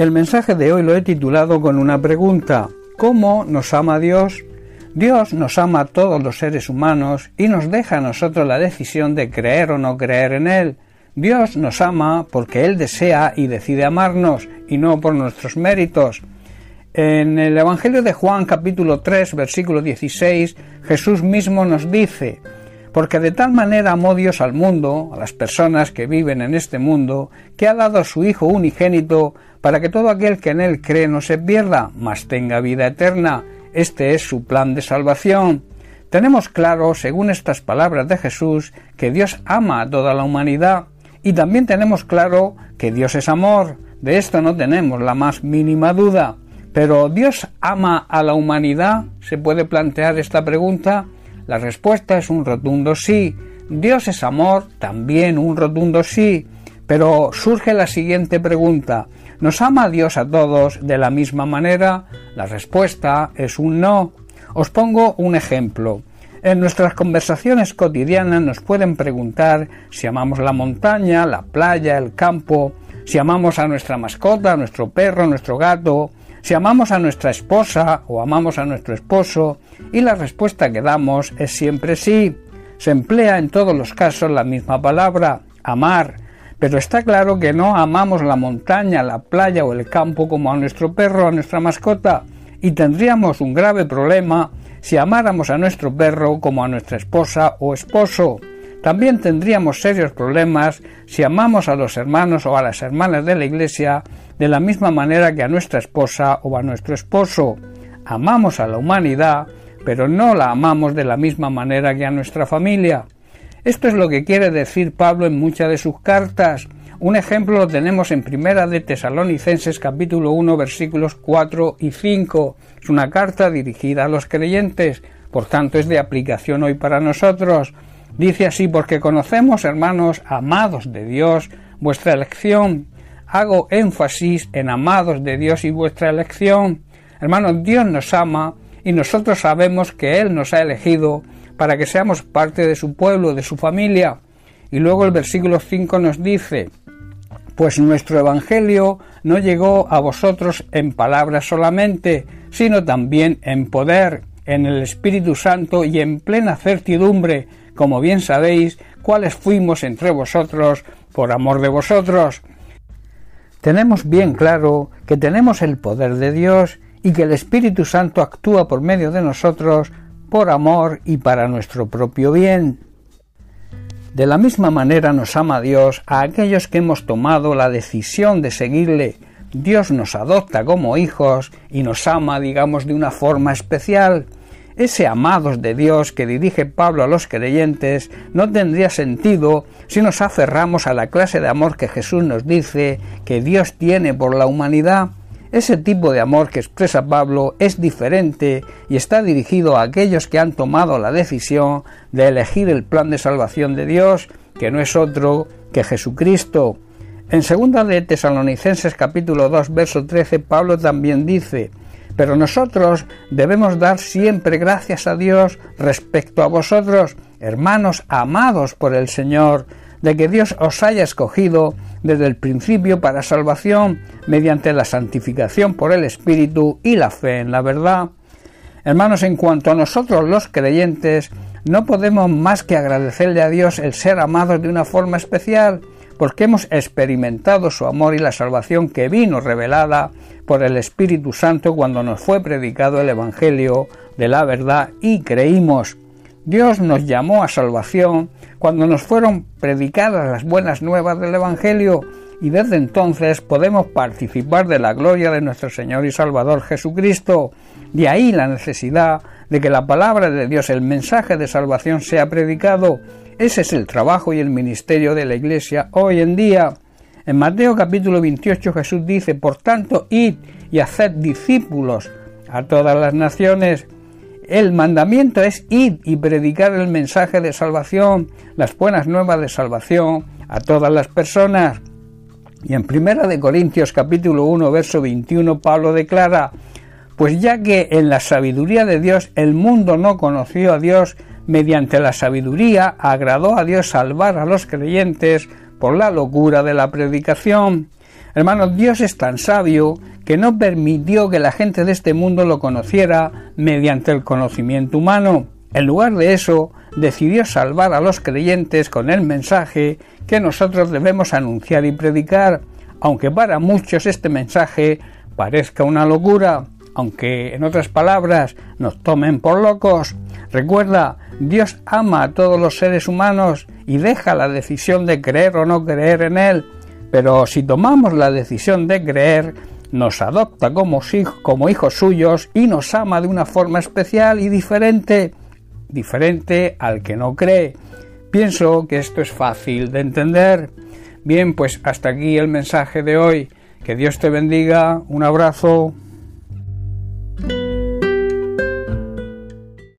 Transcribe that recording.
El mensaje de hoy lo he titulado con una pregunta. ¿Cómo nos ama Dios? Dios nos ama a todos los seres humanos y nos deja a nosotros la decisión de creer o no creer en Él. Dios nos ama porque Él desea y decide amarnos y no por nuestros méritos. En el Evangelio de Juan capítulo 3 versículo 16 Jesús mismo nos dice porque de tal manera amó Dios al mundo, a las personas que viven en este mundo, que ha dado a su Hijo unigénito, para que todo aquel que en él cree no se pierda, mas tenga vida eterna. Este es su plan de salvación. Tenemos claro, según estas palabras de Jesús, que Dios ama a toda la humanidad, y también tenemos claro que Dios es amor. De esto no tenemos la más mínima duda. Pero ¿Dios ama a la humanidad? ¿Se puede plantear esta pregunta? La respuesta es un rotundo sí. Dios es amor, también un rotundo sí. Pero surge la siguiente pregunta. ¿Nos ama Dios a todos de la misma manera? La respuesta es un no. Os pongo un ejemplo. En nuestras conversaciones cotidianas nos pueden preguntar si amamos la montaña, la playa, el campo, si amamos a nuestra mascota, a nuestro perro, a nuestro gato, si amamos a nuestra esposa o amamos a nuestro esposo, y la respuesta que damos es siempre sí. Se emplea en todos los casos la misma palabra, amar, pero está claro que no amamos la montaña, la playa o el campo como a nuestro perro o a nuestra mascota, y tendríamos un grave problema si amáramos a nuestro perro como a nuestra esposa o esposo. También tendríamos serios problemas si amamos a los hermanos o a las hermanas de la Iglesia de la misma manera que a nuestra esposa o a nuestro esposo. Amamos a la humanidad, pero no la amamos de la misma manera que a nuestra familia. Esto es lo que quiere decir Pablo en muchas de sus cartas. Un ejemplo lo tenemos en Primera de Tesalonicenses capítulo 1 versículos 4 y 5. Es una carta dirigida a los creyentes, por tanto es de aplicación hoy para nosotros. Dice así, porque conocemos, hermanos, amados de Dios, vuestra elección. Hago énfasis en amados de Dios y vuestra elección. Hermanos, Dios nos ama y nosotros sabemos que Él nos ha elegido para que seamos parte de su pueblo, de su familia. Y luego el versículo 5 nos dice, pues nuestro Evangelio no llegó a vosotros en palabras solamente, sino también en poder, en el Espíritu Santo y en plena certidumbre, como bien sabéis, cuáles fuimos entre vosotros por amor de vosotros. Tenemos bien claro que tenemos el poder de Dios y que el Espíritu Santo actúa por medio de nosotros por amor y para nuestro propio bien. De la misma manera nos ama Dios a aquellos que hemos tomado la decisión de seguirle. Dios nos adopta como hijos y nos ama, digamos, de una forma especial. Ese amados de Dios que dirige Pablo a los creyentes no tendría sentido si nos aferramos a la clase de amor que Jesús nos dice que Dios tiene por la humanidad. Ese tipo de amor que expresa Pablo es diferente y está dirigido a aquellos que han tomado la decisión de elegir el plan de salvación de Dios, que no es otro que Jesucristo. En 2 de Tesalonicenses capítulo 2 verso 13 Pablo también dice, pero nosotros debemos dar siempre gracias a Dios respecto a vosotros, hermanos amados por el Señor, de que Dios os haya escogido desde el principio para salvación mediante la santificación por el Espíritu y la fe en la verdad. Hermanos, en cuanto a nosotros los creyentes, no podemos más que agradecerle a Dios el ser amados de una forma especial, porque hemos experimentado su amor y la salvación que vino revelada por el Espíritu Santo cuando nos fue predicado el Evangelio de la verdad y creímos. Dios nos llamó a salvación cuando nos fueron predicadas las buenas nuevas del Evangelio y desde entonces podemos participar de la gloria de nuestro Señor y Salvador Jesucristo. De ahí la necesidad de que la palabra de Dios, el mensaje de salvación, sea predicado ese es el trabajo y el ministerio de la Iglesia hoy en día. En Mateo capítulo 28 Jesús dice, por tanto, id y haced discípulos a todas las naciones. El mandamiento es id y predicar el mensaje de salvación, las buenas nuevas de salvación a todas las personas. Y en Primera de Corintios capítulo 1 verso 21 Pablo declara, pues ya que en la sabiduría de Dios el mundo no conoció a Dios, mediante la sabiduría agradó a Dios salvar a los creyentes por la locura de la predicación. Hermanos, Dios es tan sabio que no permitió que la gente de este mundo lo conociera mediante el conocimiento humano. En lugar de eso, decidió salvar a los creyentes con el mensaje que nosotros debemos anunciar y predicar, aunque para muchos este mensaje parezca una locura, aunque en otras palabras nos tomen por locos. Recuerda, Dios ama a todos los seres humanos y deja la decisión de creer o no creer en Él. Pero si tomamos la decisión de creer, nos adopta como, como hijos suyos y nos ama de una forma especial y diferente, diferente al que no cree. Pienso que esto es fácil de entender. Bien, pues hasta aquí el mensaje de hoy. Que Dios te bendiga. Un abrazo.